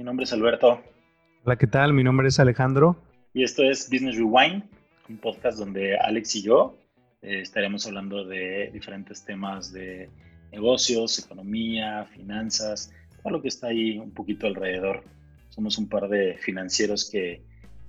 Mi nombre es Alberto. Hola, ¿qué tal? Mi nombre es Alejandro. Y esto es Business Rewind, un podcast donde Alex y yo eh, estaremos hablando de diferentes temas de negocios, economía, finanzas, todo lo que está ahí un poquito alrededor. Somos un par de financieros que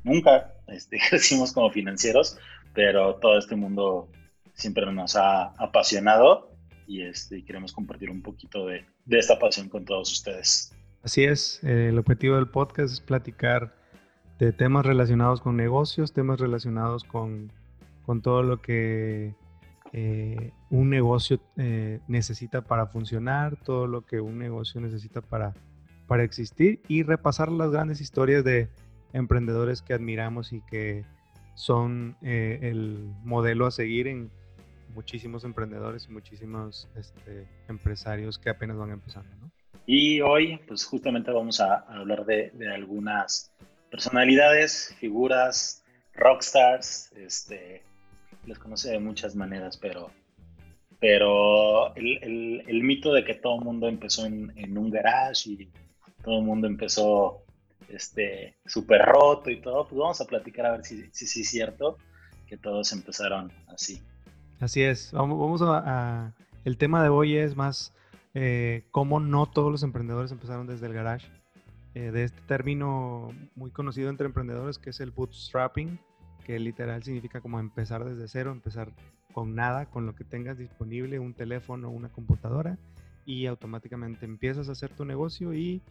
nunca este, crecimos como financieros, pero todo este mundo siempre nos ha apasionado y este, queremos compartir un poquito de, de esta pasión con todos ustedes. Así es, eh, el objetivo del podcast es platicar de temas relacionados con negocios, temas relacionados con, con todo lo que eh, un negocio eh, necesita para funcionar, todo lo que un negocio necesita para, para existir y repasar las grandes historias de emprendedores que admiramos y que son el modelo a seguir en muchísimos emprendedores y muchísimos este, empresarios que apenas van empezando. ¿no? Y hoy, pues justamente vamos a, hablar de, algunas personalidades, figuras, rockstars, este, les conoce de muchas maneras, pero, pero el, mito de que todo el mundo empezó en, un garage y todo el mundo empezó este súper roto y todo, pues vamos a platicar a ver si es cierto que todos empezaron así. Así es, vamos a, el tema de hoy es más eh, cómo no todos los emprendedores empezaron desde el garage. Eh, de este término muy conocido entre emprendedores que es el bootstrapping, que literal significa como empezar desde cero, empezar con nada, con lo que tengas disponible, un teléfono, una computadora, y automáticamente empiezas a hacer tu negocio y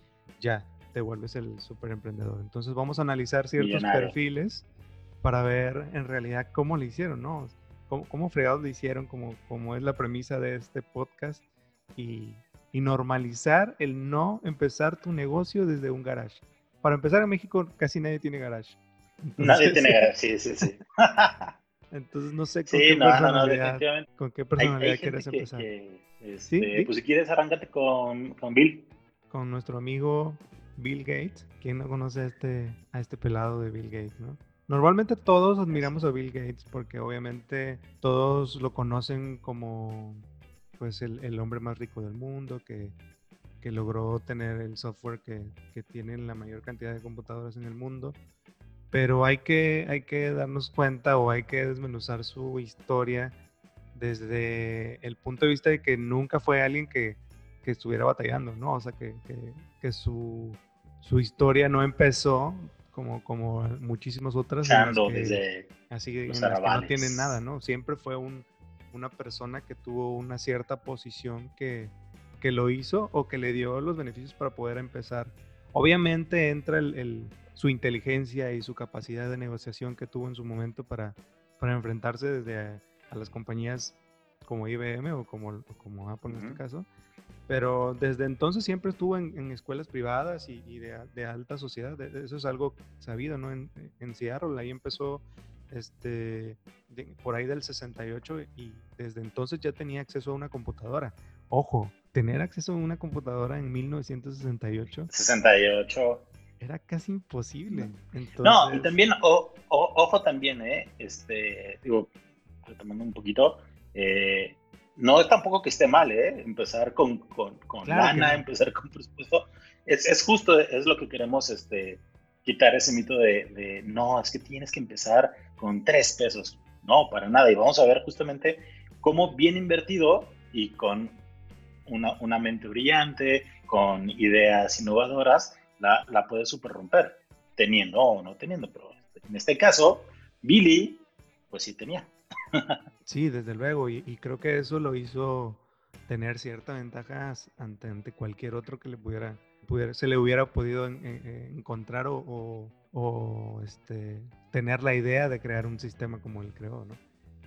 ya te vuelves el super emprendedor. Entonces vamos a analizar ciertos perfiles para ver en realidad cómo lo hicieron, ¿no? Cómo, cómo fregados lo hicieron, como, como es la premisa de este podcast y, normalizar el no empezar tu negocio desde un garage. Para empezar en México casi nadie tiene garage. nadie tiene garage, sí, sí, sí. Entonces no sé con qué personalidad, ¿con qué personalidad quieres empezar. Este, pues si quieres arráncate con, con, Bill. Con nuestro amigo Bill Gates. ¿Quién no conoce a este, a este pelado de Bill Gates, no? Normalmente todos admiramos a Bill Gates porque obviamente todos lo conocen como pues el, el hombre más rico del mundo, que, que logró tener el software que, que tienen la mayor cantidad de computadoras en el mundo. Pero hay que, hay que darnos cuenta o hay que desmenuzar su historia desde el punto de vista de que nunca fue alguien que, que estuviera batallando, ¿no? O sea, que, que, que su, su, historia no empezó como, como muchísimas otras. desde así que no tienen nada, ¿no? Siempre fue un, una persona que tuvo una cierta posición que, que lo hizo o que le dio los beneficios para poder empezar. Obviamente entra el, su inteligencia y su capacidad de negociación que tuvo en su momento para, para enfrentarse desde a, las compañías como IBM o como, como Apple en este caso. Pero desde entonces siempre estuvo en, escuelas privadas y, de, de, alta sociedad. Eso es algo sabido, ¿no? En, en Seattle, ahí empezó este, por ahí del 68 y desde entonces ya tenía acceso a una computadora. Ojo, tener acceso a una computadora en 1968. 68. Era casi imposible. No, y también, ojo también, ¿eh? Este, digo, retomando un poquito, eh, no es tampoco que esté mal, ¿eh? Empezar con, con, con lana, empezar con presupuesto. Es, es, justo, es lo que queremos este, quitar ese mito de, no, es que tienes que empezar con tres pesos. No, para nada. Y vamos a ver justamente cómo bien invertido y con una, mente brillante, con ideas innovadoras, la, la puedes super romper, teniendo o no teniendo. Pero en este caso, Billy, pues sí tenía. sí, desde luego. Y, creo que eso lo hizo tener cierta ventaja ante, ante cualquier otro que le pudiera se le hubiera podido encontrar o, este, tener la idea de crear un sistema como él creó, ¿no?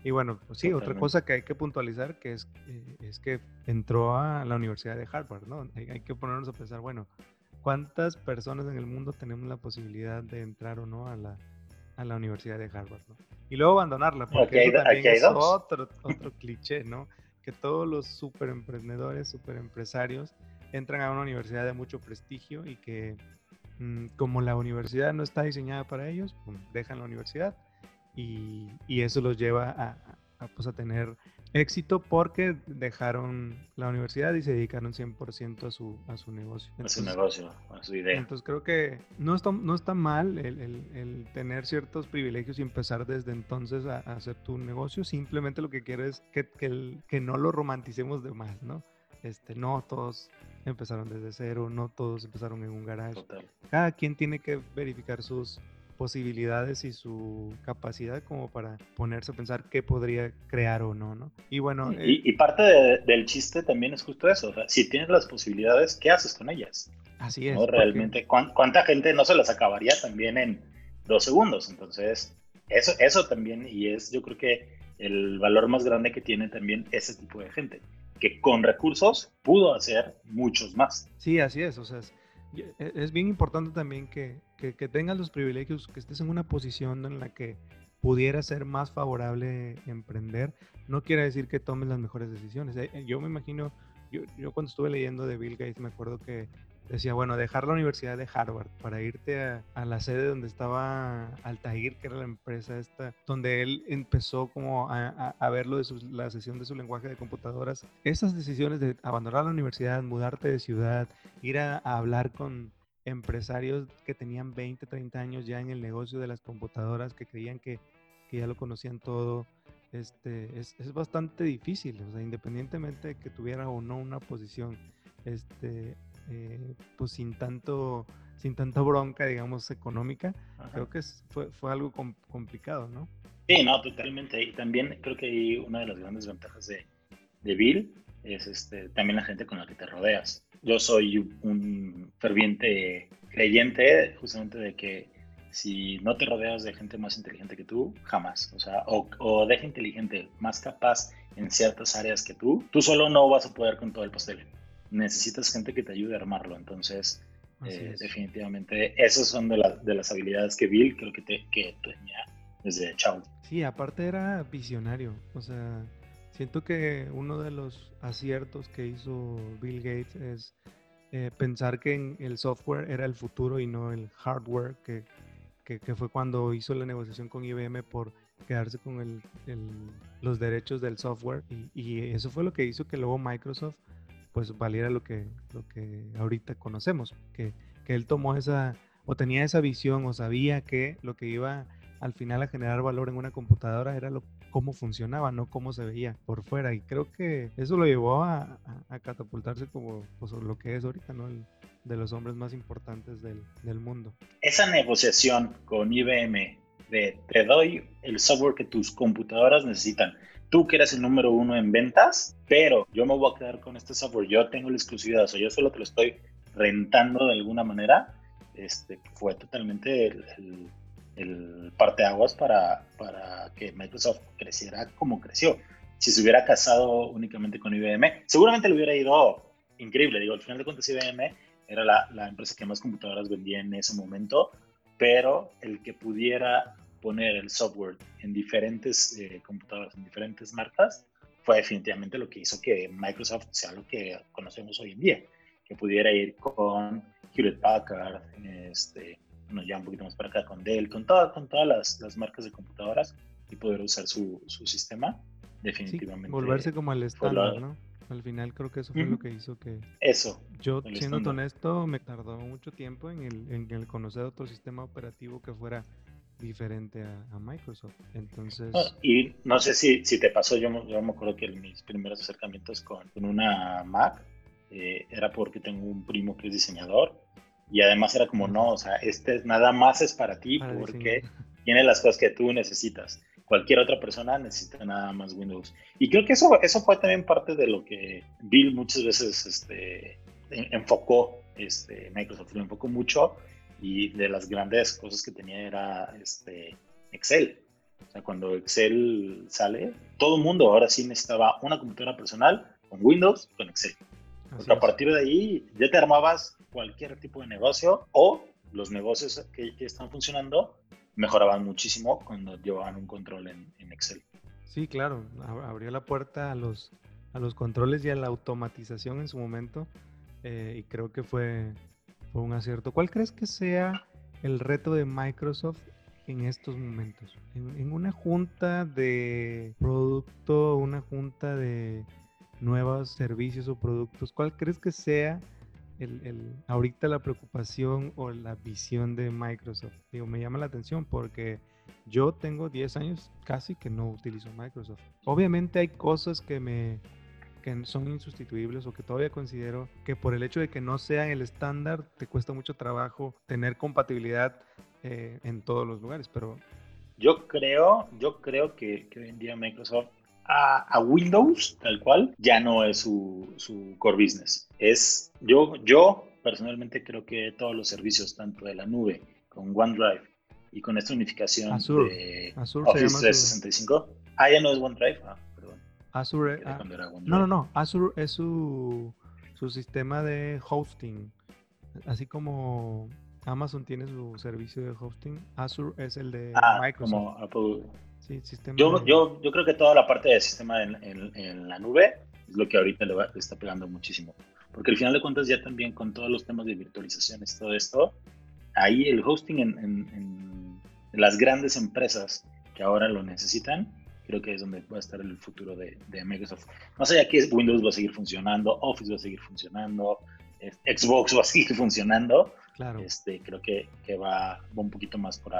Y bueno, pues sí, otra cosa que hay que puntualizar que es, eh, es que entró a la Universidad de Harvard, ¿no? Hay, que ponernos a pensar, bueno, ¿cuántas personas en el mundo tenemos la posibilidad de entrar o no a la, a la Universidad de Harvard, ¿no? Y luego abandonarla, porque eso también es otro, otro cliché, ¿no? Que todos los super emprendedores, super empresarios, entran a una universidad de mucho prestigio y que mm, como la universidad no está diseñada para ellos, pues, dejan la universidad y, y eso los lleva a, pues, a tener éxito porque dejaron la universidad y se dedicaron 100% a su, a su negocio. a su negocio, a su idea. Entonces creo que no está, no está mal el, el, tener ciertos privilegios y empezar desde entonces a, hacer tu negocio. Simplemente lo que quiero es que, que, que no lo romanticemos de más, ¿no? Este, no todos empezaron desde cero, no todos empezaron en un garage. Cada quien tiene que verificar sus, posibilidades y su capacidad como para ponerse a pensar qué podría crear o no, ¿no? Y bueno... Y, eh, parte del chiste también es justo eso, o sea, si tienes las posibilidades, ¿qué haces con ellas? Así es. ¿No? Realmente, ¿cuánta gente no se las acabaría también en dos segundos? Entonces, eso, eso también, y es yo creo que el valor más grande que tiene también ese tipo de gente, que con recursos pudo hacer muchos más. Sí, así es, o sea, e, es bien importante también que, que, tengas los privilegios, que estés en una posición en la que pudiera ser más favorable emprender, no quiere decir que tomes las mejores decisiones. Eh, eh, yo me imagino, yo, yo cuando estuve leyendo de Bill Gates me acuerdo que decía, bueno, dejar la Universidad de Harvard para irte a, la sede donde estaba Altair, que era la empresa esta, donde él empezó como a, a, verlo de la sesión de su lenguaje de computadoras. Esas decisiones de abandonar la universidad, mudarte de ciudad, ir a, hablar con empresarios que tenían 20, 30 años ya en el negocio de las computadoras, que creían que, que ya lo conocían todo, este, es, es, bastante difícil, o sea, independientemente de que tuviera o no una posición, este, eh, pues sin tanto, sin tanta bronca, digamos, económica, creo que fue, fue algo complicado, ¿no? Sí, no, totalmente. Y también creo que una de las grandes ventajas de, de Bill es este, también la gente con la que te rodeas. Yo soy un ferviente creyente justamente de que si no te rodeas de gente más inteligente que tú, jamás. O sea, o, o de gente inteligente más capaz en ciertas áreas que tú, tú solo no vas a poder con todo el pastel necesitas gente que te ayude a armarlo. Entonces, eh, definitivamente, esas son de, de, las habilidades que Bill creo que, te, que tenía desde chao. Sí, aparte era visionario. O sea, siento que uno de los aciertos que hizo Bill Gates es eh, pensar que el software era el futuro y no el hardware, que, que, fue cuando hizo la negociación con IBM por quedarse con el, los derechos del software. Y, y, eso fue lo que hizo que luego Microsoft pues valiera lo que, lo que ahorita conocemos, que, que él tomó esa, o tenía esa visión, o sabía que lo que iba al final a generar valor en una computadora era lo, cómo funcionaba, no cómo se veía por fuera. Y creo que eso lo llevó a, catapultarse como pues, lo que es ahorita, ¿no? El, de los hombres más importantes del, del, mundo. Esa negociación con IBM de te doy el software que tus computadoras necesitan, tú que eres el número uno en ventas, pero yo me voy a quedar con este software, yo tengo la exclusividad, o sea, yo solo te lo estoy rentando de alguna manera, este, fue totalmente el, el, el parteaguas para, para que Microsoft creciera como creció. Si se hubiera casado únicamente con IBM, seguramente le hubiera ido increíble. Digo, al final de cuentas, IBM era la, la empresa que más computadoras vendía en ese momento, pero el que pudiera poner el software en diferentes eh, computadoras, en diferentes marcas, fue definitivamente lo que hizo que Microsoft sea lo que conocemos hoy en día, que pudiera ir con Hewlett Packard, este, bueno, ya un poquito más para acá con Dell, con, todas con todas las, las, marcas de computadoras y poder usar su, su sistema, definitivamente. volverse como el estándar, ¿no? Al final creo que eso fue lo que hizo que... Eso. Yo, siendo honesto, me tardó mucho tiempo en el, en el conocer otro sistema operativo que fuera diferente a, Microsoft. Entonces... y no sé si, si te pasó, yo, yo me acuerdo que mis primeros acercamientos con, con una Mac eh, era porque tengo un primo que es diseñador y además era como, no, o sea, este nada más es para ti porque tiene las cosas que tú necesitas. Cualquier otra persona necesita nada más Windows. Y creo que eso, eso fue también parte de lo que Bill muchas veces este, enfocó este, Microsoft, lo enfocó mucho y de las grandes cosas que tenía era este, Excel. O sea, cuando Excel sale, todo el mundo ahora sí necesitaba una computadora personal con Windows, con Excel. Porque a partir de ahí ya te armabas cualquier tipo de negocio o los negocios que, que están funcionando mejoraban muchísimo cuando llevaban un control en, Excel. Sí, claro, abrió la puerta a los, a los controles y a la automatización en su momento eh, y creo que fue, fue un acierto. ¿Cuál crees que sea el reto de Microsoft en estos momentos? En, una junta de producto, una junta de nuevos servicios o productos, ¿cuál crees que sea el, ahorita la preocupación o la visión de Microsoft? Digo, me llama la atención porque yo tengo 10 años casi que no utilizo Microsoft. Obviamente hay cosas que me que son insustituibles o que todavía considero que por el hecho de que no sean el estándar te cuesta mucho trabajo tener compatibilidad eh, en todos los lugares, pero... Yo creo, yo creo que, que hoy en día Microsoft a, Windows, tal cual, ya no es su, su, core business. Es, yo, yo personalmente creo que todos los servicios, tanto de la nube, con OneDrive y con esta unificación de Office 365, ah, ya no es OneDrive, ah. Azure, ah, no, no, no, Azure es su, su sistema de hosting, así como Amazon tiene su servicio de hosting, Azure es el de ah, Microsoft. Como Apple. Sí, sistema yo, yo, yo creo que toda la parte del sistema en, en, la nube es lo que ahorita le, está pegando muchísimo. Porque al final de cuentas ya también con todos los temas de virtualizaciones, todo esto, ahí el hosting en, en, las grandes empresas que ahora lo necesitan, creo que es donde va a estar el futuro de, de Microsoft. Más allá que Windows va a seguir funcionando, Office va a seguir funcionando, Xbox va a seguir funcionando, Claro. Este, creo que, que va, un poquito más por,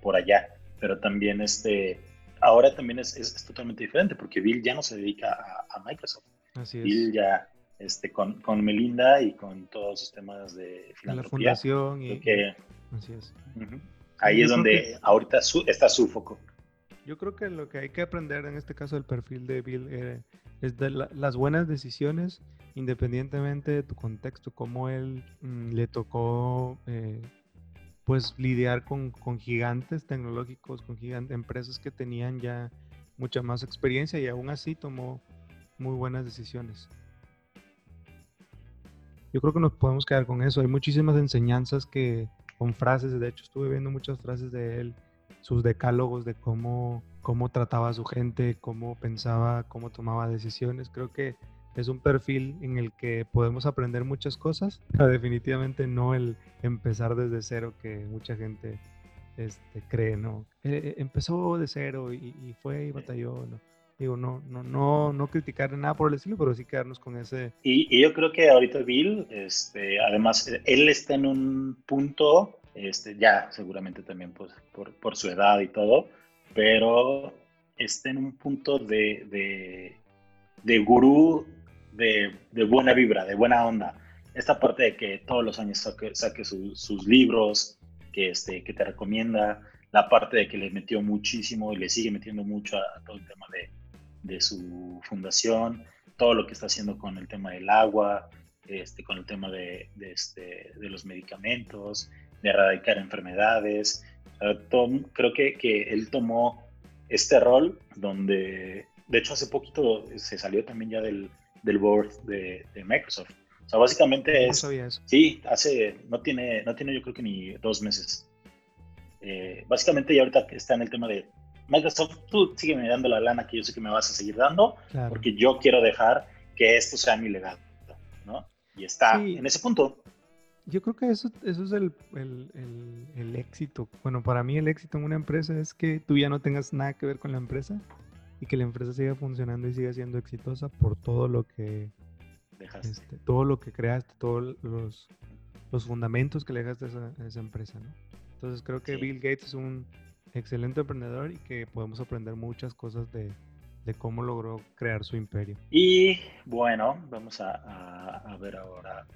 por allá. Pero también este, ahora también es, es, totalmente diferente porque Bill ya no se dedica a, Microsoft. Así es. Bill ya este, con, con, Melinda y con todos sus temas de filantropía. La fundación y... así es. Ahí es donde ahorita está su foco. Yo creo que lo que hay que aprender en este caso del perfil de Bill eh, es de las buenas decisiones, independientemente de tu contexto, cómo él mm, le tocó eh, pues lidiar con, con, gigantes tecnológicos, con gigantes, empresas que tenían ya mucha más experiencia y aún así tomó muy buenas decisiones. Yo creo que nos podemos quedar con eso. Hay muchísimas enseñanzas que con frases, de hecho estuve viendo muchas frases de él sus decálogos de cómo, cómo trataba a su gente, cómo pensaba, cómo tomaba decisiones. Creo que es un perfil en el que podemos aprender muchas cosas, pero definitivamente no el empezar desde cero que mucha gente este, cree, ¿no? Eh, eh, empezó de cero y, fue y batalló, ¿no? Digo, no, no, no, no criticar nada por el estilo, pero sí quedarnos con ese. Y, yo creo que ahorita Bill, este, además, él está en un punto este, ya seguramente también pues, por, por, su edad y todo, pero está en un punto de, de, de gurú de, de, buena vibra, de buena onda. Esta parte de que todos los años saque, saque sus libros, que, este, que te recomienda, la parte de que le metió muchísimo y le sigue metiendo mucho a, todo el tema de, de, su fundación, todo lo que está haciendo con el tema del agua, este, con el tema de, de, este, de los medicamentos, de erradicar enfermedades. creo que, que él tomó este rol donde, de hecho, hace poquito se salió también ya del, del board de, Microsoft. O sea, básicamente es... Sí, hace, no tiene, no tiene yo creo que ni dos meses. Eh, básicamente ya ahorita está en el tema de Microsoft, tú sigue dando la lana que yo sé que me vas a seguir dando, porque yo quiero dejar que esto sea mi legado, ¿no? Y está en ese punto. Yo creo que eso, eso es el, éxito. Bueno, para mí el éxito en una empresa es que tú ya no tengas nada que ver con la empresa y que la empresa siga funcionando y siga siendo exitosa por todo lo que dejaste. Este, todo lo que creaste, todos los, los fundamentos que le dejaste a esa, empresa, ¿no? Entonces creo que Bill Gates es un excelente emprendedor y que podemos aprender muchas cosas de, cómo logró crear su imperio. Y bueno, vamos a ver ahora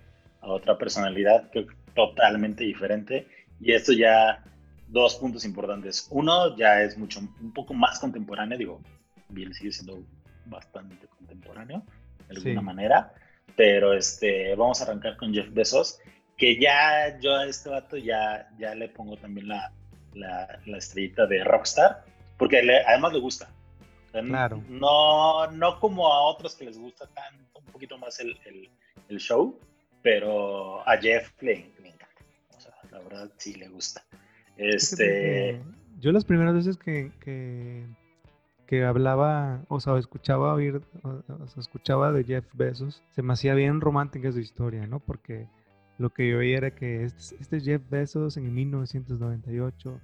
a otra personalidad que totalmente diferente. Y esto ya, dos puntos importantes. Uno ya es mucho, un poco más contemporáneo, digo, Bill sigue siendo bastante contemporáneo, de alguna manera, pero este, vamos a arrancar con Jeff Bezos, que ya yo a este vato ya, ya le pongo también la, la, la estrellita de rockstar, porque además le gusta. claro. No, no como a otros que les gusta tan, un poquito más el, el, el show, pero a Jeff le, encanta. O sea, la verdad sí le gusta. Este... Yo las primeras veces que, que, hablaba, o sea, escuchaba oír, o, escuchaba de Jeff Bezos, se me hacía bien romántica su historia, ¿no? Porque lo que yo oía era que este, este Jeff Bezos en 1998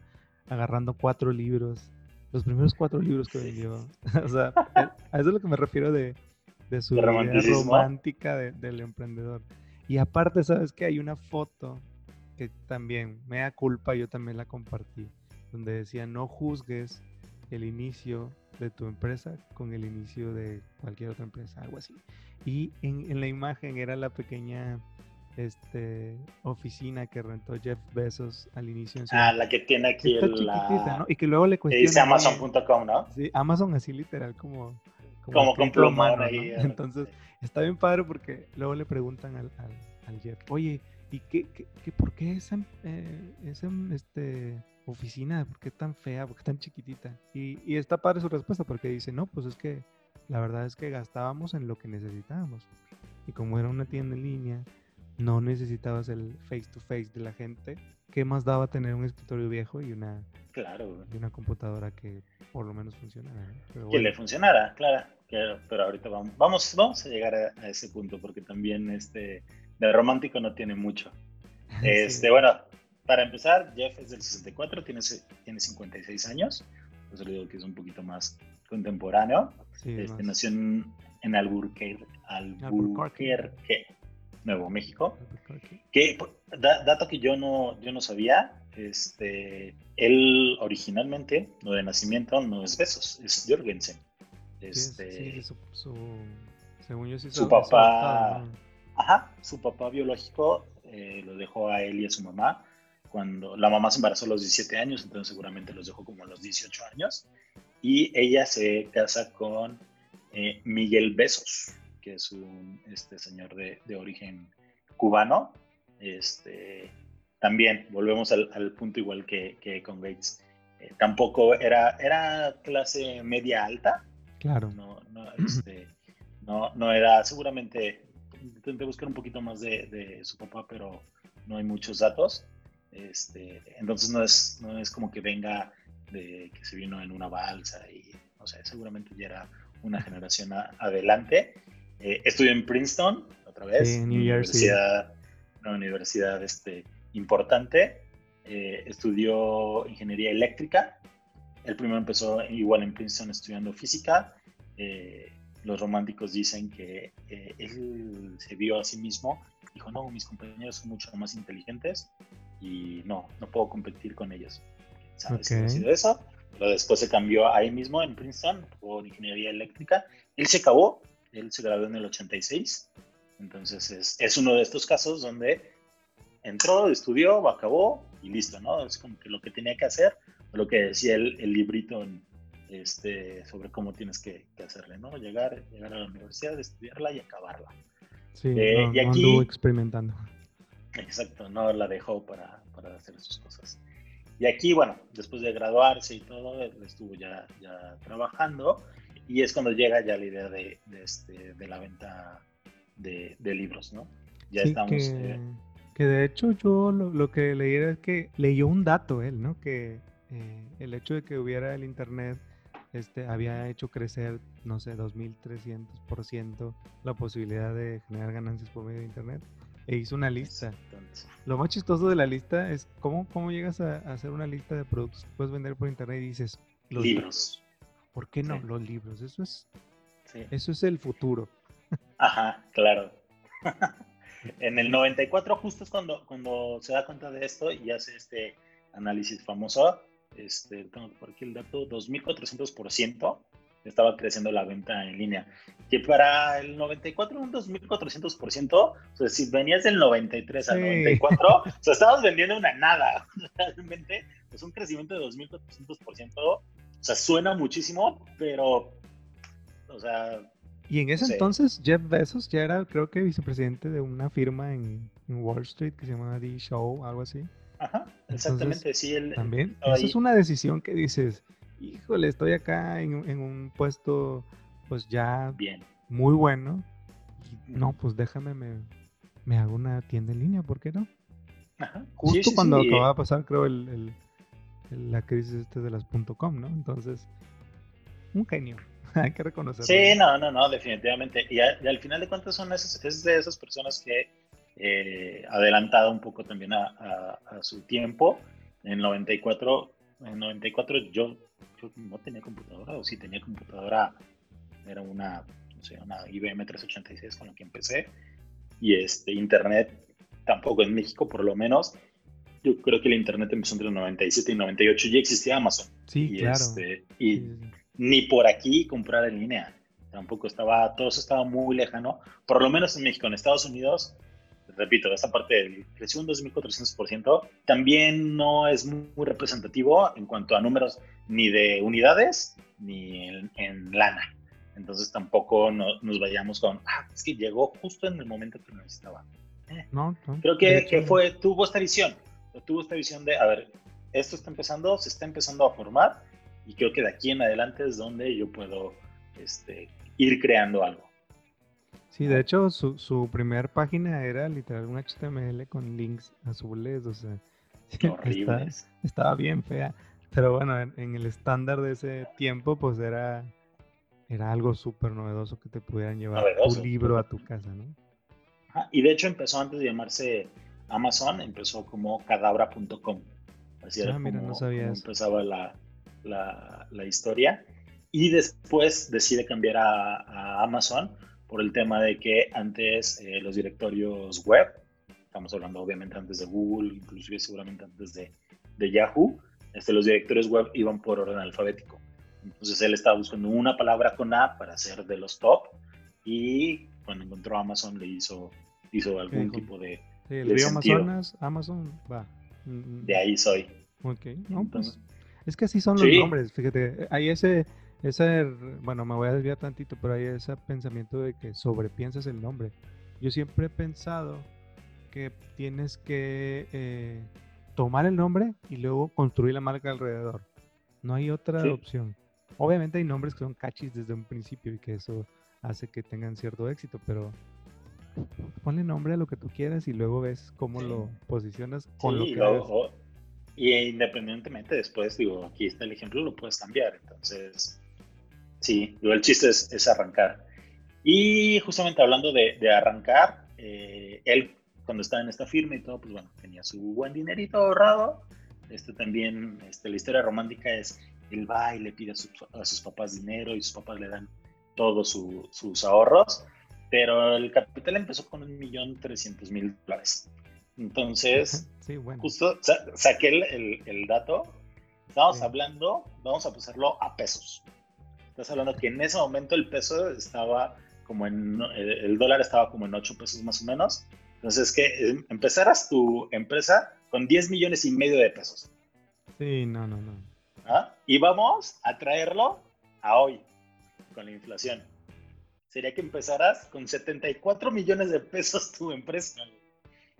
agarrando cuatro libros, los primeros cuatro libros que vendió. o sea, a eso es lo que me refiero de, de su vida romántica del emprendedor. Y aparte, ¿sabes que Hay una foto que también, me da culpa, yo también la compartí, donde decía, no juzgues el inicio de tu empresa con el inicio de cualquier otra empresa, algo así. Y en, en la imagen era la pequeña este, oficina que rentó Jeff Bezos al inicio. ah, la que tiene aquí el, ¿no? Y que luego le cuestiona. Dice Amazon.com, ¿no? Sí, Amazon así literal como... Como, con plumón ahí. Entonces, está bien padre porque luego le preguntan al, al, Jeff, oye, ¿y qué, qué, por qué esa, eh, esa este, oficina, por qué tan fea, por qué tan chiquitita? Y, y está padre su respuesta porque dice, no, pues es que la verdad es que gastábamos en lo que necesitábamos. Y como era una tienda en línea, no necesitabas el face to face de la gente. ¿Qué más daba tener un escritorio viejo y una, claro. y una computadora que por lo menos funcionara? Que le funcionara, claro, Pero ahorita vamos, vamos, vamos a llegar a, ese punto porque también este de romántico no tiene mucho. Este, bueno, para empezar, Jeff es del 64, tiene, tiene 56 años, entonces le digo que es un poquito más contemporáneo. este, Nació en, en Albuquerque, Albuquerque, Nuevo México. Que, dato que yo no, yo no sabía, este, él originalmente, lo de nacimiento, no es Besos, es Jorgensen. Este, su, según yo su papá, ajá, su papá biológico eh, lo dejó a él y a su mamá cuando la mamá se embarazó a los 17 años, entonces seguramente los dejó como a los 18 años. Y ella se casa con eh, Miguel Besos, que es un este, señor de, de origen cubano. Este, también volvemos al, al punto igual que, que con Gates. Eh, tampoco era, era clase media alta. Claro. No, no, este, no, no era, seguramente, intenté buscar un poquito más de, de, su papá, pero no hay muchos datos. Este, entonces no es, no es como que venga de que se vino en una balsa y, no sé, seguramente ya era una generación adelante. Eh, estudió en Princeton, otra vez. en New Universidad, una universidad este, importante. Eh, estudió ingeniería eléctrica. El primero empezó igual en Princeton estudiando física. Eh, los románticos dicen que él se vio a sí mismo. Dijo, no, mis compañeros son mucho más inteligentes y no, no puedo competir con ellos. ¿Sabes? Okay. Ha sido eso. Pero después se cambió ahí mismo en Princeton por ingeniería eléctrica. Él se acabó él se graduó en el 86. Entonces es, es uno de estos casos donde entró, estudió, acabó y listo, ¿no? Es como que lo que tenía que hacer, lo que decía el, el librito este, sobre cómo tienes que, hacerle, ¿no? Llegar, llegar a la universidad, estudiarla y acabarla. Sí, eh, y aquí, experimentando. Exacto, no la dejó para, para, hacer sus cosas. Y aquí, bueno, después de graduarse y todo, estuvo ya, ya trabajando y es cuando llega ya la idea de, de, este, de la venta de, de, libros, ¿no? Ya estamos... Que, eh, que, de hecho yo lo, lo, que leí es que leyó un dato él, ¿no? Que eh, el hecho de que hubiera el Internet este, había hecho crecer, no sé, 2.300% la posibilidad de generar ganancias por medio de Internet. E hizo una lista. Lo más chistoso de la lista es cómo, cómo llegas a, a hacer una lista de productos que puedes vender por Internet y dices... Los libros. ¿Por qué no los libros? Eso es, eso es el futuro. Ajá, claro. en el 94 justo es cuando, cuando se da cuenta de esto y hace este análisis famoso. Este, tengo por aquí el dato, 2.400% estaba creciendo la venta en línea. Que para el 94 un 2.400%, o sea, si venías del 93 al 94, o sea, estabas vendiendo una nada. Realmente es un crecimiento de 2.400%. O sea, suena muchísimo, pero, o sea... Y en ese entonces Jeff Bezos ya era, creo que, vicepresidente de una firma en, Wall Street que se llama The Show, algo así. Ajá, exactamente, sí. Él, también, esa es una decisión que dices, híjole, estoy acá en, un puesto, pues ya Bien. muy bueno. no, pues déjame, me, me, hago una tienda en línea, ¿por qué no? Ajá. Justo cuando acababa de pasar, creo, el la crisis este de las .com, ¿no? Entonces, un genio, hay que reconocerlo. Sí, no, no, no, definitivamente. Y, al final de cuentas son esas, es de esas personas que eh, adelantado un poco también a, su tiempo. En 94 en 94 yo, yo no tenía computadora, o si tenía computadora, era una, no sé, una IBM 386 con la que empecé. Y este, internet tampoco en México, por lo menos. Yo creo que el internet empezó entre el 97 y 98, ya existía Amazon. Sí, y claro. Este, y ni por aquí comprar en línea. Tampoco estaba, todo eso estaba muy lejano. Por lo menos en México, en Estados Unidos, repito, esa parte creció un 2.400%, también no es muy representativo en cuanto a números ni de unidades ni en, lana. Entonces tampoco nos vayamos con, ah, es que llegó justo en el momento que necesitaba. Eh, no, Creo que, que, fue, tuvo esta visión, tuvo esta visión de, a ver, esto está empezando, se está empezando a formar y creo que de aquí en adelante es donde yo puedo este, ir creando algo. Sí, de hecho, su, su primer página era literal un HTML con links azules, o sea, estaba, bien fea. Pero bueno, en, el estándar de ese tiempo, pues era, era algo súper novedoso que te pudieran llevar un libro a tu casa, ¿no? y de hecho empezó antes de llamarse Amazon, empezó como cadabra.com. Así era ah, como, no sabía empezaba la, la, la, historia. Y después decide cambiar a, a Amazon por el tema de que antes eh, los directorios web, estamos hablando obviamente antes de Google, inclusive seguramente antes de, de Yahoo, este, los directorios web iban por orden alfabético. Entonces él estaba buscando una palabra con A para ser de los top y cuando encontró Amazon le hizo, hizo algún tipo de... Sí, el río Amazonas, Amazon, va. Mm, mm. De ahí soy. Ok, no, pues, es que así son los nombres, fíjate, hay ese ese, bueno, me voy a desviar tantito, pero hay ese pensamiento de que sobrepiensas el nombre. Yo siempre he pensado que tienes que eh, tomar el nombre y luego construir la marca alrededor. No hay otra opción. Obviamente hay nombres que son cachis desde un principio y que eso hace que tengan cierto éxito, pero ponle nombre a lo que tú quieras y luego ves cómo lo posicionas con lo que Y independientemente después, digo, aquí está el ejemplo, lo puedes cambiar. Entonces, Sí, el chiste es, arrancar. Y justamente hablando de, arrancar, eh, él cuando estaba en esta firma y todo, pues bueno, tenía su buen dinerito ahorrado. Este también, este, la historia romántica es, él va y le pide a, sus papás dinero y sus papás le dan todos sus ahorros, pero el capital empezó con un millón trescientos mil dólares. Entonces, justo saqué el, el, dato, estamos hablando, vamos a pasarlo a pesos. Estás hablando que en ese momento el peso estaba como en, el dólar estaba como en 8 pesos más o menos. Entonces, que em, empezaras tu empresa con 10 millones y medio de pesos. Sí, no, no, no. ¿Ah? Y vamos a traerlo a hoy, con la inflación. Sería que empezaras con 74 millones de pesos tu empresa.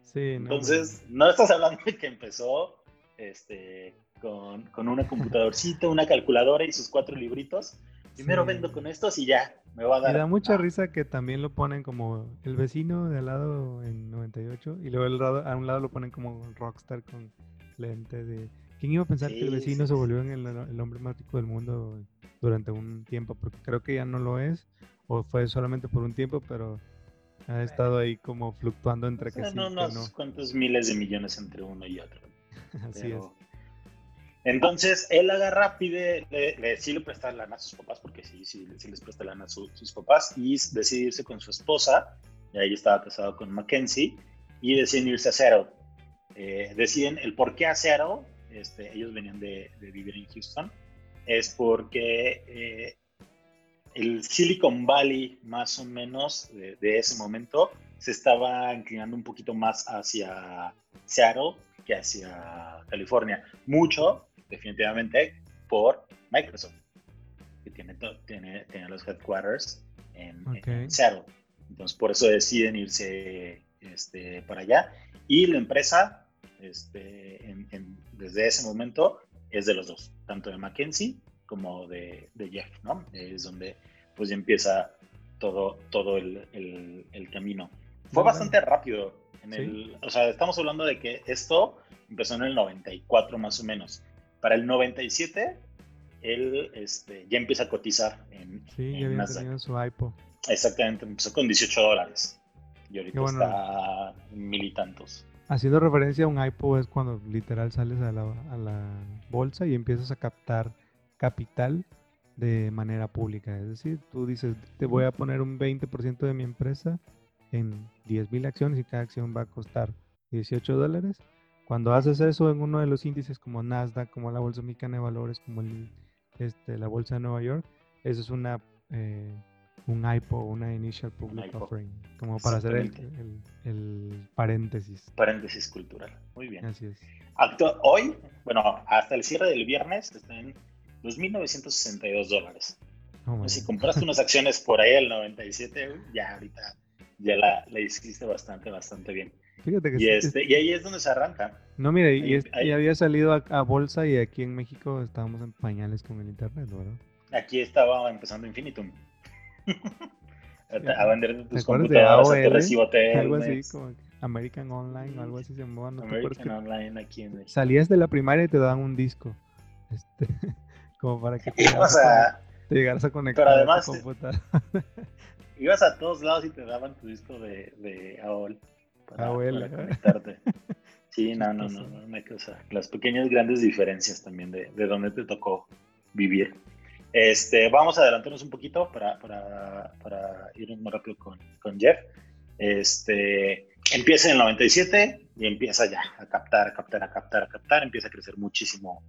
Sí, no, Entonces, no estás hablando de que empezó este, con, con una computadorcita, una calculadora y sus cuatro libritos Primero vendo con estos y ya, me va a dar. Me da mucha risa que también lo ponen como el vecino de al lado en 98 y luego a un lado lo ponen como rockstar con lente de... ¿Quién iba a pensar que el vecino se volvió en el, hombre más rico del mundo durante un tiempo? Porque creo que ya no lo es, o fue solamente por un tiempo, pero ha estado ahí como fluctuando entre que sí, unos cuantos miles de millones entre uno y otro. Así es. Entonces él agarra, pide, le, sí le presta lana a sus papás, porque sí, sí, les presta lana a sus papás, y decide irse con su esposa, y ahí estaba casado con Mackenzie, y deciden irse a Seattle. Eh, deciden el por qué a Seattle, este, ellos venían de, vivir en Houston, es porque eh, el Silicon Valley, más o menos, de, de ese momento, se estaba inclinando un poquito más hacia Seattle que hacia California. Mucho definitivamente por Microsoft, que tiene, tiene, tiene los headquarters en, Seattle. Entonces, por eso deciden irse este, para allá. Y la empresa, este, desde ese momento, es de los dos, tanto de Mackenzie como de, Jeff, ¿no? Es donde pues ya empieza todo, todo el, el, camino. Fue bastante rápido. En el, o sea, estamos hablando de que esto empezó en el 94 más o menos. Para el 97, él este, ya empieza a cotizar en, sí, ya había tenido su IPO. Exactamente, empezó con 18 dólares. Y ahorita está en mil y tantos. Haciendo referencia a un IPO es cuando literal sales a la, bolsa y empiezas a captar capital de manera pública. Es decir, tú dices, te voy a poner un 20% de mi empresa en 10.000 acciones y cada acción va a costar 18 dólares. Cuando haces eso en uno de los índices como Nasdaq, como la Bolsa Mexicana de Valores, como este, la Bolsa de Nueva York, eso es una, eh, un IPO, una Initial Public Offering, como para hacer el, el, paréntesis. Paréntesis cultural, muy bien. Así es. hoy, bueno, hasta el cierre del viernes están 2.962 dólares. si compraste unas acciones por ahí al 97, ya ahorita ya la, la hiciste bastante, bastante bien. Fíjate que y, este, y ahí es donde se arranca. No, mire, y, había salido a, bolsa y aquí en México estábamos en pañales con el internet, ¿verdad? Aquí estaba empezando Infinitum. a, vender tus computadoras a Algo así como American Online o algo así se llamaba. No American Online aquí en México. Salías de la primaria y te daban un disco. Este, como para que te, llegaras, a, conectar pero además, a tu computadora. Ibas a todos lados y te daban tu disco de, de AOL para, Abuela. conectarte. Sí, no, no, no, no, hay cosa. Las pequeñas grandes diferencias también de, de dónde te tocó vivir. Este, vamos a adelantarnos un poquito para, para, para irnos más rápido con, con, Jeff. Este, empieza en el 97 y empieza ya a captar, a captar, a captar, a captar. Empieza a crecer muchísimo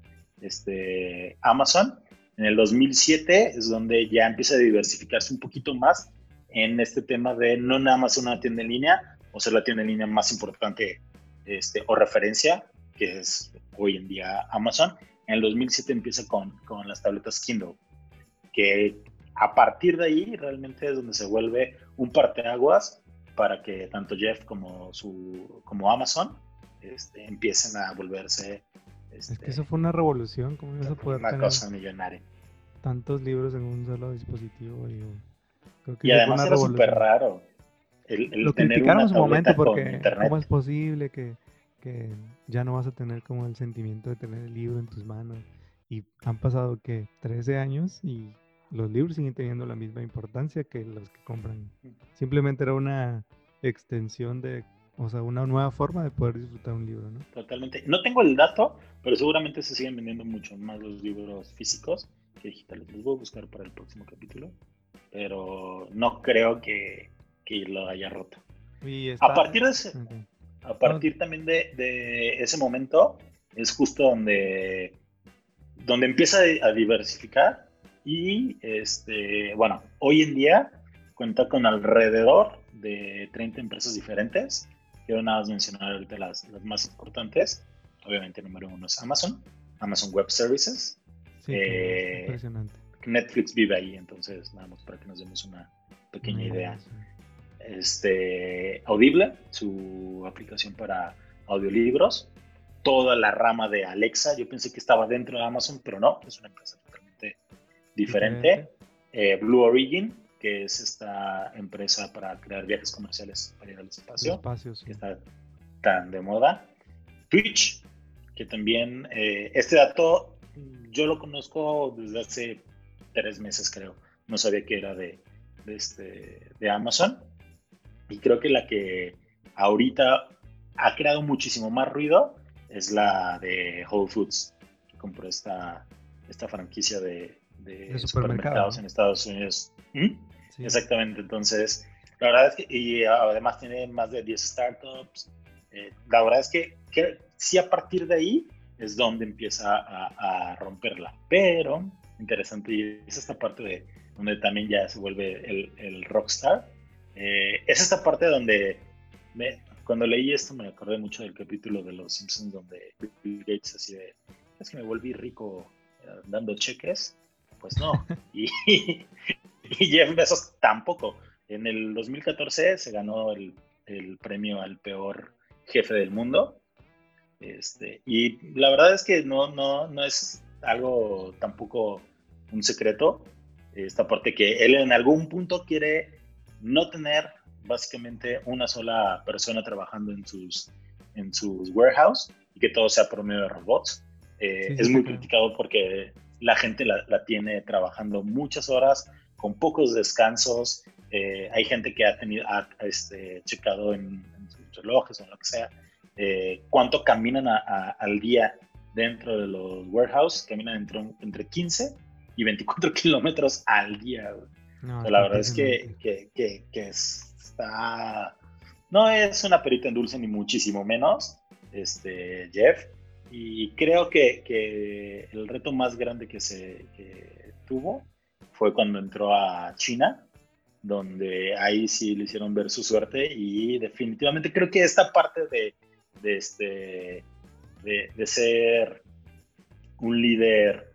este, Amazon. En el 2007 es donde ya empieza a diversificarse un poquito más en este tema de no nada más una tienda en línea, o ser la tienda en línea más importante este, o referencia, que es hoy en día Amazon. En el 2007 empieza con, las tabletas Kindle, que a partir de ahí realmente es donde se vuelve un parteaguas para que tanto Jeff como Amazon este, empiecen a volverse... es que este, eso fue una revolución, ¿cómo ibas a poder Una cosa millonaria. Tantos libros en un solo dispositivo. Y, creo que y además era súper raro lo criticaron en su momento porque cómo es posible que, que, ya no vas a tener como el sentimiento de tener el libro en tus manos. Y han pasado que 13 años y los libros siguen teniendo la misma importancia que los que compran. Simplemente era una extensión de, o sea, una nueva forma de poder disfrutar un libro, ¿no? Totalmente. No tengo el dato, pero seguramente se siguen vendiendo mucho más los libros físicos que digitales. Los voy a buscar para el próximo capítulo, pero no creo que que lo haya roto. A partir de ese, a partir también de, ese momento es justo donde, donde empieza a diversificar y este, bueno, hoy en día cuenta con alrededor de 30 empresas diferentes. Quiero nada más mencionar ahorita las, las más importantes. Obviamente, número uno es Amazon, Amazon Web Services. Eh, impresionante. Netflix vive ahí, entonces, nada más para que nos demos una pequeña idea este, Audible, su aplicación para audiolibros, toda la rama de Alexa, yo pensé que estaba dentro de Amazon, pero no, es una empresa totalmente diferente. Eh, Blue Origin, que es esta empresa para crear viajes comerciales para ir al espacio, que está tan de moda. Twitch, que también, eh, este dato yo lo conozco desde hace tres meses, creo. No sabía que era de, de, este, de Amazon. Y creo que la que ahorita ha creado muchísimo más ruido es la de Whole Foods, que compró esta, esta franquicia de, supermercados en Estados Unidos. ¿Mm? Exactamente, entonces, la verdad es que, y además tiene más de 10 startups. Eh, la verdad es que, que sí a partir de ahí es donde empieza a, romperla. Pero, interesante, y es esta parte de donde también ya se vuelve el, el rockstar eh, es esta parte donde me, cuando leí esto me acordé mucho del capítulo de Los Simpsons donde Bill Gates así de, es que me volví rico eh, dando cheques. Pues no. y, Jeff Bezos tampoco. En el 2014 se ganó el, el, premio al peor jefe del mundo. Este, y la verdad es que no, no, no es algo tampoco un secreto. Esta parte que él en algún punto quiere no tener básicamente una sola persona trabajando en sus, en sus warehouse y que todo sea por medio de robots. Eh, es muy criticado porque la gente la, tiene trabajando muchas horas, con pocos descansos. Eh, hay gente que ha tenido, este, checado en, sus relojes o en lo que sea, eh, cuánto caminan al día dentro de los warehouses caminan entre, entre 15 y 24 kilómetros al día. la verdad es que, que, que, está... No es una perita en dulce ni muchísimo menos, este, Jeff. Y creo que, que el reto más grande que se tuvo fue cuando entró a China, donde ahí sí le hicieron ver su suerte y definitivamente creo que esta parte de, este, de, ser un líder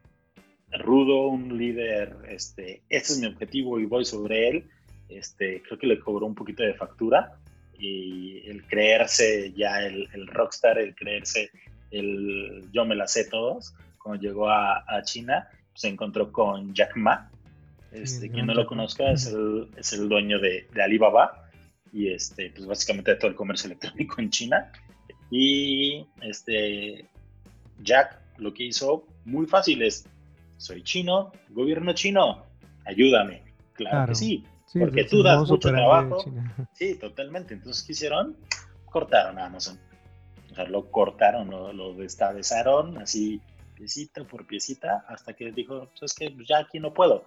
rudo, un líder, este, ese es mi objetivo y voy sobre él, este, creo que le cobró un poquito de factura y el creerse ya el, rockstar, el creerse el yo me la sé todos, cuando llegó a, China, se encontró con Jack Ma, este, quien no lo conozca es el, es el dueño de, de, Alibaba y este, pues básicamente de todo el comercio electrónico en China. Y este, Jack lo que hizo muy fácil es, soy chino, gobierno chino, ayúdame. Claro, que sí, porque tú das mucho trabajo. Sí, totalmente. Entonces, ¿qué hicieron? Cortaron a Amazon. O sea, lo cortaron, lo, lo destabezaron así piecita por piecita hasta que dijo, pues que ya aquí no puedo.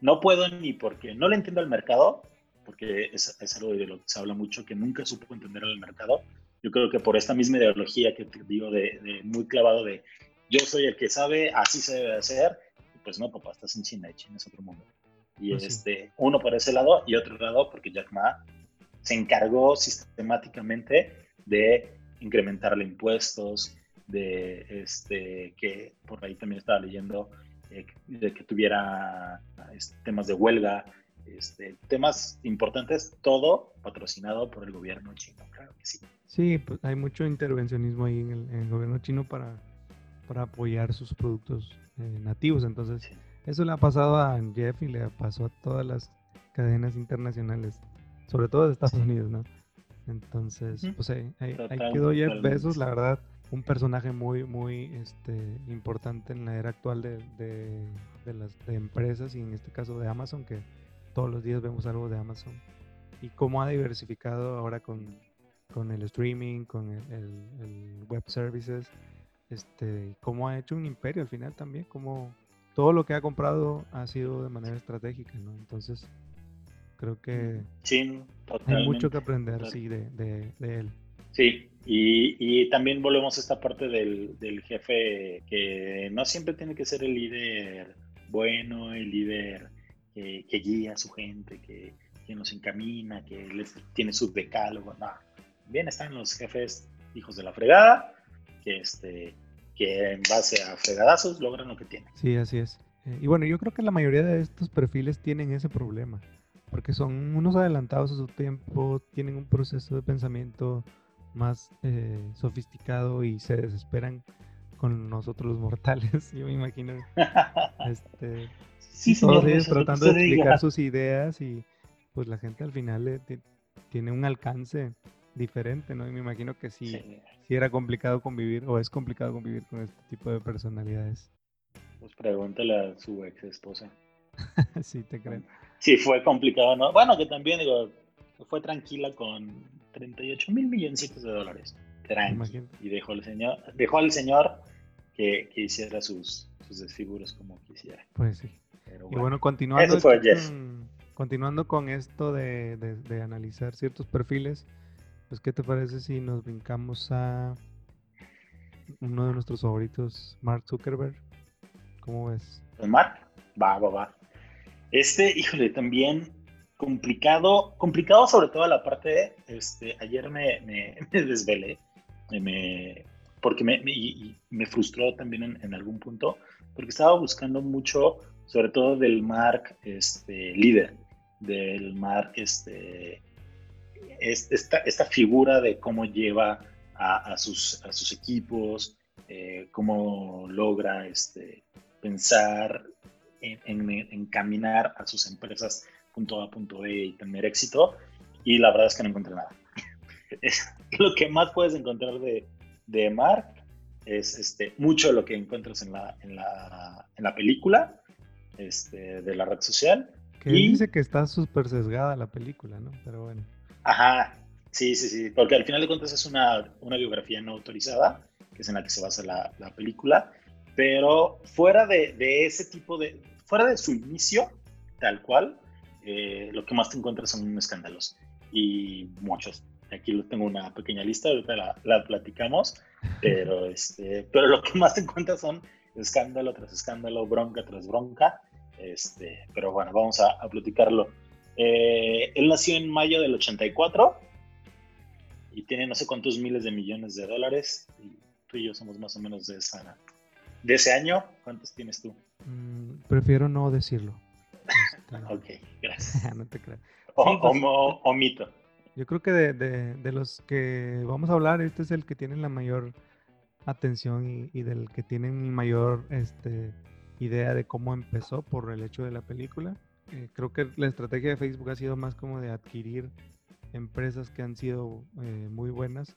No puedo ni porque no le entiendo al mercado, porque es, es, algo de lo que se habla mucho, que nunca supo entender al mercado. Yo creo que por esta misma ideología que te digo de, muy clavado de yo soy el que sabe, así se debe hacer, pues no, papá, estás en China y China es otro mundo. Y pues este, uno por ese lado y otro lado porque Jack Ma se encargó sistemáticamente de incrementarle impuestos, de este, que por ahí también estaba leyendo eh, de que tuviera este, temas de huelga, este, temas importantes, todo patrocinado por el gobierno chino, claro que sí. Sí, pues hay mucho intervencionismo ahí en el, gobierno chino para, para apoyar sus productos eh, nativos, entonces eso le ha pasado a Jeff y le pasó a todas las cadenas internacionales, sobre todo de Estados Unidos, ¿no? Entonces, pues ahí, ahí, quedó Jeff Bezos, la verdad, un personaje muy, muy este, importante en la era actual de, de, las empresas y en este caso de Amazon, que todos los días vemos algo de Amazon. Y cómo ha diversificado ahora con, con el streaming, con el, web services, este, cómo ha hecho un imperio al final también, como todo lo que ha comprado ha sido de manera estratégica, ¿no? Entonces, creo que sí, hay mucho que aprender, sí, de, de, de él. Sí, y, también volvemos a esta parte del, jefe que no siempre tiene que ser el líder bueno, el líder que, guía a su gente, que, que, nos encamina, que les, tiene su decálogo. No, bien están los jefes hijos de la fregada, que, este, que en base a fregadazos logran lo que tienen. Sí, así es. Eh, y bueno, yo creo que la mayoría de estos perfiles tienen ese problema, porque son unos adelantados a su tiempo, tienen un proceso de pensamiento más eh, sofisticado y se desesperan con nosotros los mortales, yo me imagino. este, todos ellos tratando de explicar sus ideas y pues la gente al final tiene un alcance diferente, ¿no? Y me imagino que sí, sí, era complicado convivir o es complicado convivir con este tipo de personalidades. Pues pregúntale a su ex esposa. sí, te creo. Sí, fue complicado, ¿no? Bueno, que también, digo, fue tranquila con 38 mil milloncitos de dólares. Y dejó al señor, dejó al señor que, que hiciera sus, sus desfiguros como quisiera. Pues sí. y bueno, continuando, con, continuando con esto de, de, analizar ciertos perfiles, pues ¿qué te parece si nos brincamos a uno de nuestros favoritos, Mark Zuckerberg? ¿Cómo ves? Pues Mark, va, va, va. Este, híjole, también complicado, complicado sobre todo la parte, este, ayer me, desvelé, me, porque me, me, frustró también en, algún punto, porque estaba buscando mucho, sobre todo del Mark este, líder, del Mark, este, esta, esta figura de cómo lleva a, sus, a sus equipos, eh, cómo logra este, pensar en, en, encaminar a sus empresas punto A, punto B y tener éxito. Y la verdad es que no encontré nada. lo que más puedes encontrar de, de Mark es este, mucho de lo que encuentras en la, en la, en la película este, de la red social. Que y... dice que está súper sesgada la película, ¿no? Pero bueno. Ajá, sí, sí, sí, porque al final de cuentas es una, una biografía no autorizada que es en la que se basa la, la película. Pero fuera de, de, ese tipo de, fuera de su inicio, tal cual, eh, lo que más te encuentras son escándalos y muchos. Aquí tengo una pequeña lista, ahorita la, la platicamos, pero, este, pero lo que más te encuentras son escándalo tras escándalo, bronca tras bronca. Este, pero bueno, vamos a, a platicarlo. Eh, él nació en mayo del 84 y tiene no sé cuántos miles de millones de dólares. Y tú y yo somos más o menos de, esa, de ese año. ¿Cuántos tienes tú? Mm, prefiero no decirlo. Este, ok, gracias. no te creas. O, pues, o, mito. Yo creo que de, de, de, los que vamos a hablar, este es el que tiene la mayor atención y, del que tienen mayor este, idea de cómo empezó por el hecho de la película. Eh, creo que la estrategia de Facebook ha sido más como de adquirir empresas que han sido eh, muy buenas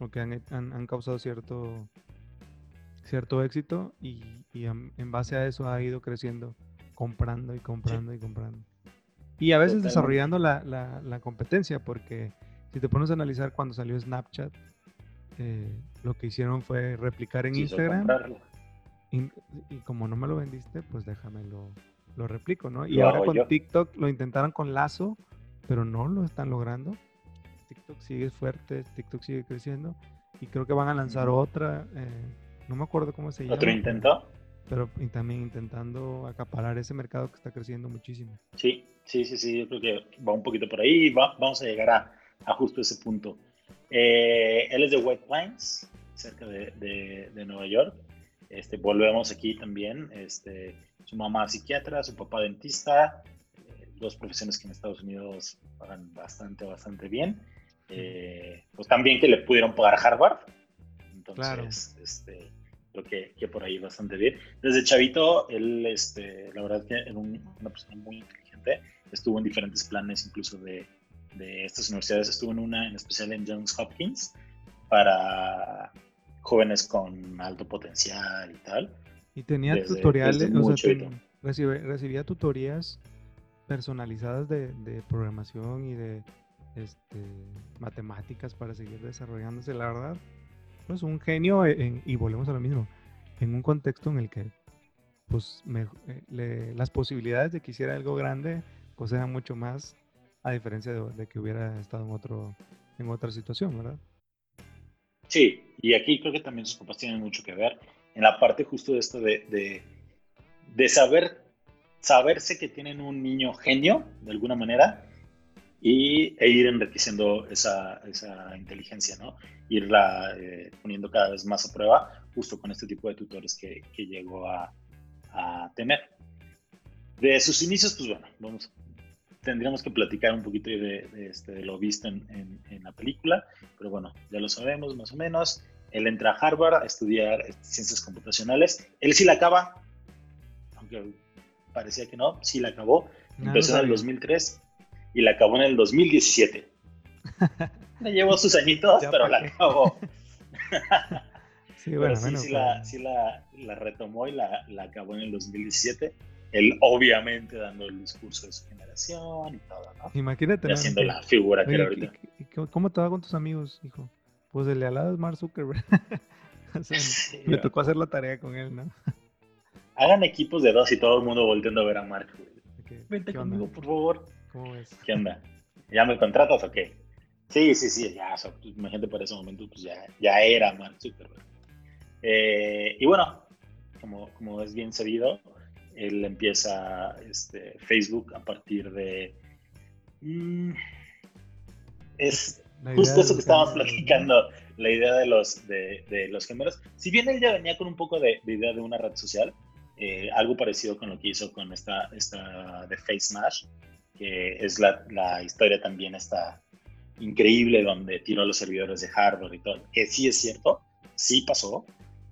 o que han, han, causado cierto, cierto éxito y, y, en base a eso ha ido creciendo, comprando y comprando y comprando. Y a veces desarrollando la, la, la, competencia, porque si te pones a analizar cuando salió Snapchat, eh, lo que hicieron fue replicar en Instagram. Y, como no me lo vendiste, pues déjame lo, lo replico, ¿no? Y ahora con TikTok lo intentaron con Lazo, pero no lo están logrando. TikTok sigue fuerte, TikTok sigue creciendo y creo que van a lanzar otra, eh, no me acuerdo cómo se llama. ¿Otro intento? Pero también intentando acaparar ese mercado que está creciendo muchísimo. Sí, sí, sí, sí, yo creo que va un poquito por ahí y va, vamos a llegar a, a justo ese punto. Eh, él es de White Plains, cerca de, de, Nueva York. Este, volvemos aquí también. Este, su mamá psiquiatra, su papá dentista, eh, dos profesiones que en Estados Unidos pagan bastante, bastante bien. Eh, pues también que le pudieron pagar Harvard. Entonces, este, creo que, que, por ahí bastante bien. Desde chavito, él, este, la verdad que era una persona muy inteligente. Estuvo en diferentes planes, incluso de, de estas universidades. Estuvo en una, en especial en Johns Hopkins, para jóvenes con alto potencial y tal. Y tenía tutoriales, o sea, recibía tutorías personalizadas de, de, programación y de este, matemáticas para seguir desarrollándose. La verdad, pues un genio, y volvemos a lo mismo, en un contexto en el que pues eh, las posibilidades de que hiciera algo grande pues mucho más a diferencia de, que hubiera estado en, otro, en otra situación, ¿verdad? Sí, y aquí creo que también sus papás tienen mucho que ver en la parte justo de esto de, de, saber, saberse que tienen un niño genio, de alguna manera, y, e ir enriqueciendo esa, esa inteligencia, ¿no? Irla eh, poniendo cada vez más a prueba, justo con este tipo de tutores que, que llegó a, a tener. De sus inicios, pues bueno, vamos, tendríamos que platicar un poquito de, este, lo visto en, la película, pero bueno, ya lo sabemos más o menos. Él entra a Harvard a estudiar ciencias computacionales. Él sí la acaba, aunque parecía que no, sí la acabó. Empezó en el 2003 y la acabó en el 2017. Le llevó sus añitos, pero la acabó. sí, bueno, sí, sí, la, sí la, la, retomó y la, la acabó en el 2017 él obviamente dando el discurso de su generación y todo, ¿no? Imagínate. Y haciendo la figura que era ahorita. ¿Cómo te va con tus amigos, hijo? Pues el de al lado es Mark Zuckerberg. me tocó hacer la tarea con él, ¿no? Hagan equipos de dos y todo el mundo volviendo a ver a Mark. Vente conmigo, por favor. ¿Cómo es? ¿Qué onda? ¿Ya me contratas o qué? Sí, sí, sí, ya, o sea, pues, imagínate para ese momento, pues ya, ya era Mark Zuckerberg. Eh, y bueno, como, como es bien sabido, él empieza este, Facebook a partir de... Mm, es justo eso que estábamos platicando, la idea de los, de, los gemelos. Si bien él ya venía con un poco de, idea de una red social, eh, algo parecido con lo que hizo con esta, esta de Face Smash, que es la, la historia también está increíble donde tiró los servidores de Harvard y todo, que sí es cierto, sí pasó,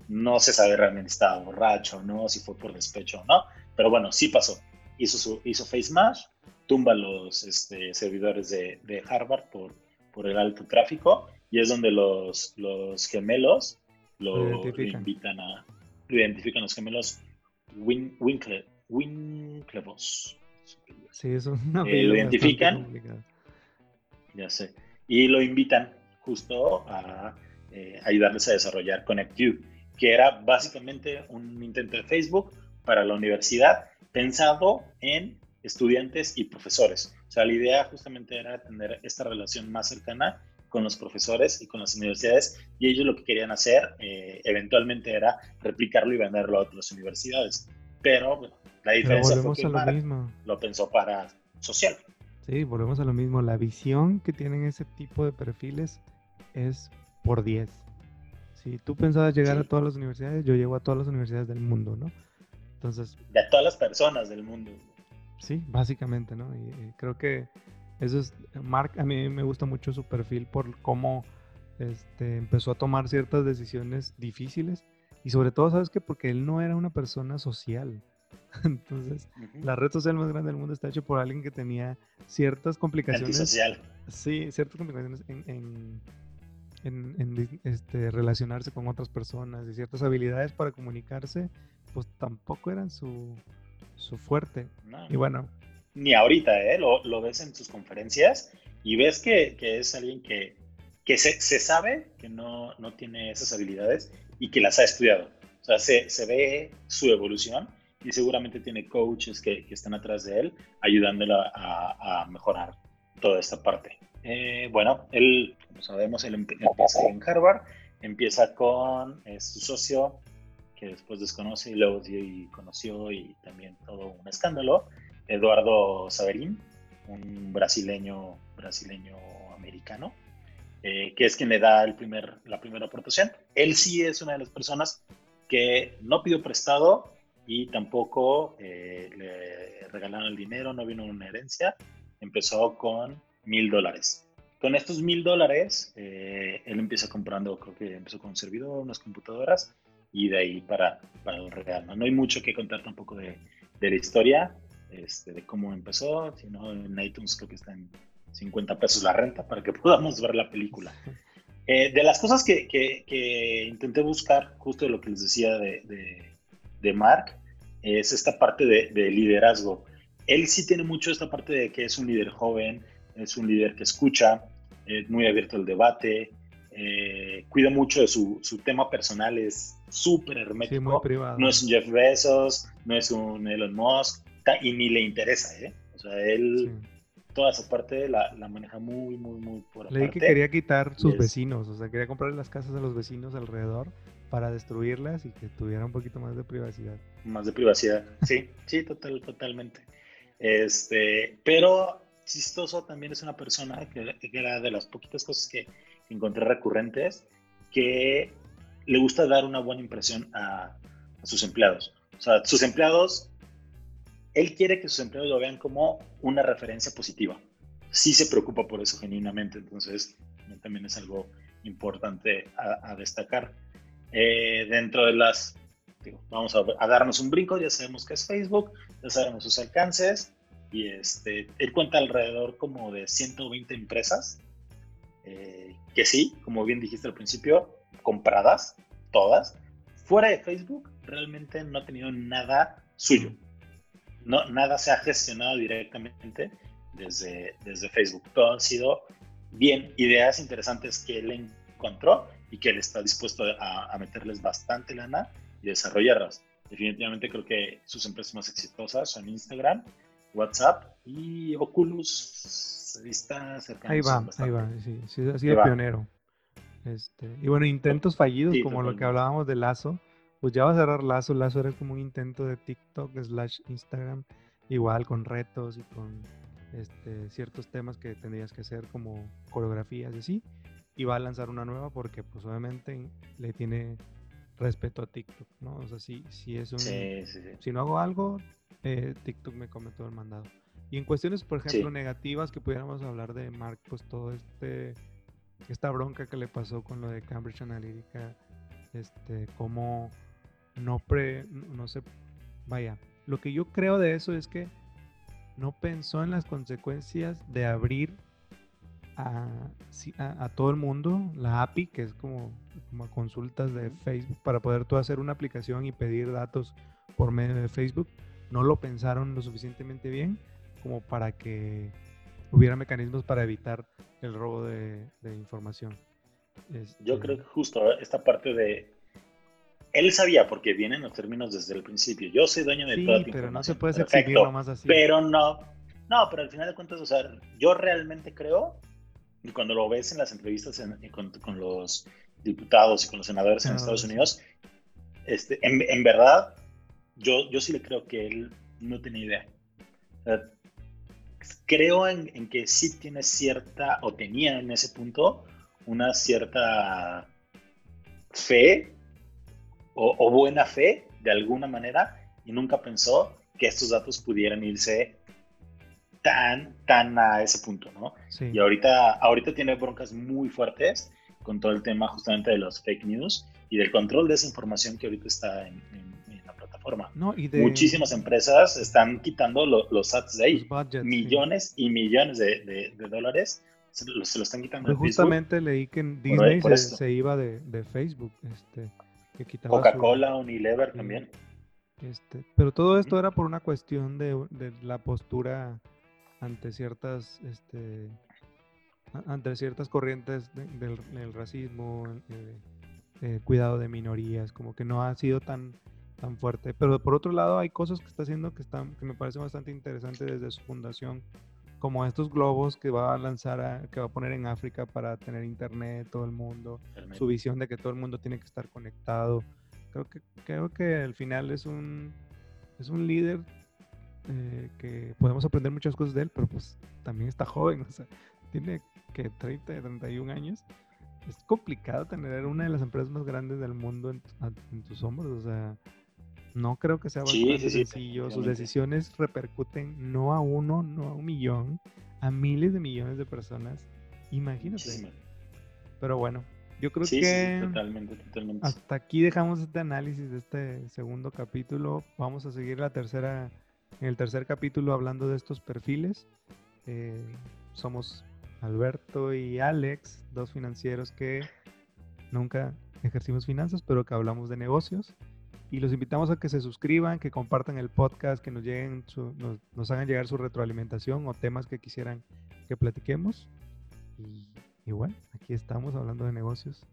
no se sabe realmente si estaba borracho o no, si fue por despecho o no, pero bueno, sí pasó. Hizo, su, hizo Face Mash, tumba los este, servidores de, de, Harvard por, por el alto tráfico y es donde los, los gemelos lo, invitan a. Lo identifican los gemelos Win, Winkle, Winklevos. Sí, es eh, Lo identifican. Ya sé. Y lo invitan justo a eh, ayudarles a desarrollar ConnectU, que era básicamente un intento de Facebook para la universidad pensado en estudiantes y profesores. O sea, la idea justamente era tener esta relación más cercana con los profesores y con las universidades y ellos lo que querían hacer eh, eventualmente era replicarlo y venderlo a otras universidades. Pero bueno, la diferencia fue que lo, mismo. lo pensó para social. Sí, volvemos a lo mismo. La visión que tienen ese tipo de perfiles es por 10. Si tú pensabas llegar a todas las universidades, yo llego a todas las universidades del mundo, ¿no? Entonces... De todas las personas del mundo. Sí, básicamente, ¿no? Y, creo que eso es, Mark, a mí me gusta mucho su perfil por cómo este, empezó a tomar ciertas decisiones difíciles y sobre todo, ¿sabes qué? Porque él no era una persona social. Entonces, la red social más grande del mundo está hecha por alguien que tenía ciertas complicaciones. Antisocial. Sí, ciertas complicaciones en, en, este, relacionarse con otras personas y ciertas habilidades para comunicarse, pues tampoco eran su, su fuerte. y bueno. Ni ahorita, ¿eh? Lo, lo, ves en sus conferencias y ves que, que es alguien que, que se, se, sabe que no, no tiene esas habilidades y que las ha estudiado. O sea, se, se ve su evolución y seguramente tiene coaches que, que están atrás de él ayudándolo a, a mejorar toda esta parte. Eh, bueno, él, como sabemos, él empieza en Harvard, empieza con eh, su socio, que después desconoce y luego y conoció y también todo un escándalo, Eduardo Saverín, un brasileño, brasileño americano, eh, que es quien le da el primer, la primera aportación. Él sí es una de las personas que no pidió prestado y tampoco le regalaron el dinero, no vino una herencia, empezó con mil dólares. Con estos mil dólares, eh, él empieza comprando, creo que empezó con un servidor, unas computadoras, y de ahí para, para el real. ¿no? hay mucho que contar tampoco de, de la historia, este, de cómo empezó, sino en iTunes creo que está en 50 pesos la renta para que podamos ver la película. Eh, de las cosas que, que, intenté buscar, justo lo que les decía de, de, de Mark, es esta parte de, de, liderazgo. Él sí tiene mucho esta parte de que es un líder joven, es un líder que escucha, es muy abierto al debate, eh, cuida mucho de su, su, tema personal, es súper hermético. No es un Jeff Bezos, no es un Elon Musk, y ni le interesa, ¿eh? O sea, él toda esa parte la, la, maneja muy, muy, muy por Le que quería quitar sus vecinos, o sea, quería comprar las casas a los vecinos alrededor para destruirlas y que tuviera un poquito más de privacidad. Más de privacidad, sí, sí, total, totalmente. Este, pero chistoso también es una persona que, era de las poquitas cosas que encontré recurrentes, que le gusta dar una buena impresión a, sus empleados. O sea, sus empleados, él quiere que sus empleados lo vean como una referencia positiva. Sí se preocupa por eso genuinamente, entonces también es algo importante a, destacar. Eh, dentro de las, vamos a, a, darnos un brinco, ya sabemos que es Facebook, ya sabemos sus alcances, y este, él cuenta alrededor como de 120 empresas, eh, que sí, como bien dijiste al principio, compradas, todas. Fuera de Facebook, realmente no ha tenido nada suyo. No, nada se ha gestionado directamente desde, desde Facebook. Todo han sido bien ideas interesantes que él encontró y que él está dispuesto a, a meterles bastante lana y desarrollarlas. Definitivamente creo que sus empresas más exitosas son Instagram, WhatsApp y Oculus está cerca. Ahí va, ahí va, sí, sí así de pionero. Este, y bueno, intentos fallidos, como lo que hablábamos de Lazo, pues ya va a cerrar Lazo. Lazo era como un intento de TikTok slash Instagram, igual con retos y con este, ciertos temas que tendrías que hacer como coreografías y así. Y va a lanzar una nueva porque pues obviamente le tiene respeto a TikTok, ¿no? O sea, si, si es un... Si no hago algo, eh, TikTok me come todo el mandado. Y en cuestiones, por ejemplo, negativas que pudiéramos hablar de Mark, pues todo este esta bronca que le pasó con lo de Cambridge Analytica, este, como no pre, no sé, vaya, lo que yo creo de eso es que no pensó en las consecuencias de abrir a, a, todo el mundo la API, que es como, como consultas de Facebook, para poder tú hacer una aplicación y pedir datos por medio de Facebook no lo pensaron lo suficientemente bien como para que hubiera mecanismos para evitar el robo de, información. Yo este creo que justo esta parte de él sabía porque vienen los términos desde el principio. Yo soy dueño de sí, toda pero no se puede exhibir más así. Pero no, no, pero al final de cuentas, o sea, yo realmente creo, y cuando lo ves en las entrevistas con, los diputados y con los senadores en Estados Unidos, este, en, verdad, yo, yo sí le creo que él no tenía idea. creo en, en, que sí tiene cierta, o tenía en ese punto, una cierta fe o, buena fe de alguna manera y nunca pensó que estos datos pudieran irse tan, tan a ese punto, ¿no? Y ahorita, ahorita tiene broncas muy fuertes con todo el tema justamente de los fake news y del control de esa información que ahorita está en, la plataforma. No, y Muchísimas empresas están quitando los ads de ahí. millones y millones de, dólares se lo, están quitando. Pues justamente leí que Disney se, iba de, de Facebook. Este, Coca-Cola, Unilever también. Este, pero todo esto era por una cuestión de, la postura ante ciertas, este, ante ciertas corrientes del, racismo, eh, cuidado de minorías, como que no ha sido tan, tan fuerte. Pero por otro lado hay cosas que está haciendo que, están, que me parece bastante interesante desde su fundación, como estos globos que va a lanzar, que va a poner en África para tener internet todo el mundo, su visión de que todo el mundo tiene que estar conectado. Creo que, creo que al final es un, es un líder eh, que podemos aprender muchas cosas de él, pero pues también está joven, o sea, tiene que 30, 31 años. Es complicado tener una de las empresas más grandes del mundo en, en tus hombros, o sea, no creo que sea bastante sencillo. Sus decisiones repercuten no a uno, no a un millón, a miles de millones de personas. Imagínate. Pero bueno, yo creo que totalmente, totalmente. hasta aquí dejamos este análisis de este segundo capítulo. Vamos a seguir la tercera, en el tercer capítulo hablando de estos perfiles. Eh, somos Alberto y Alex, dos financieros que nunca ejercimos finanzas, pero que hablamos de negocios. Y los invitamos a que se suscriban, que compartan el podcast, que nos, lleguen nos, hagan llegar su retroalimentación o temas que quisieran que platiquemos. Y, y bueno, aquí estamos hablando de negocios.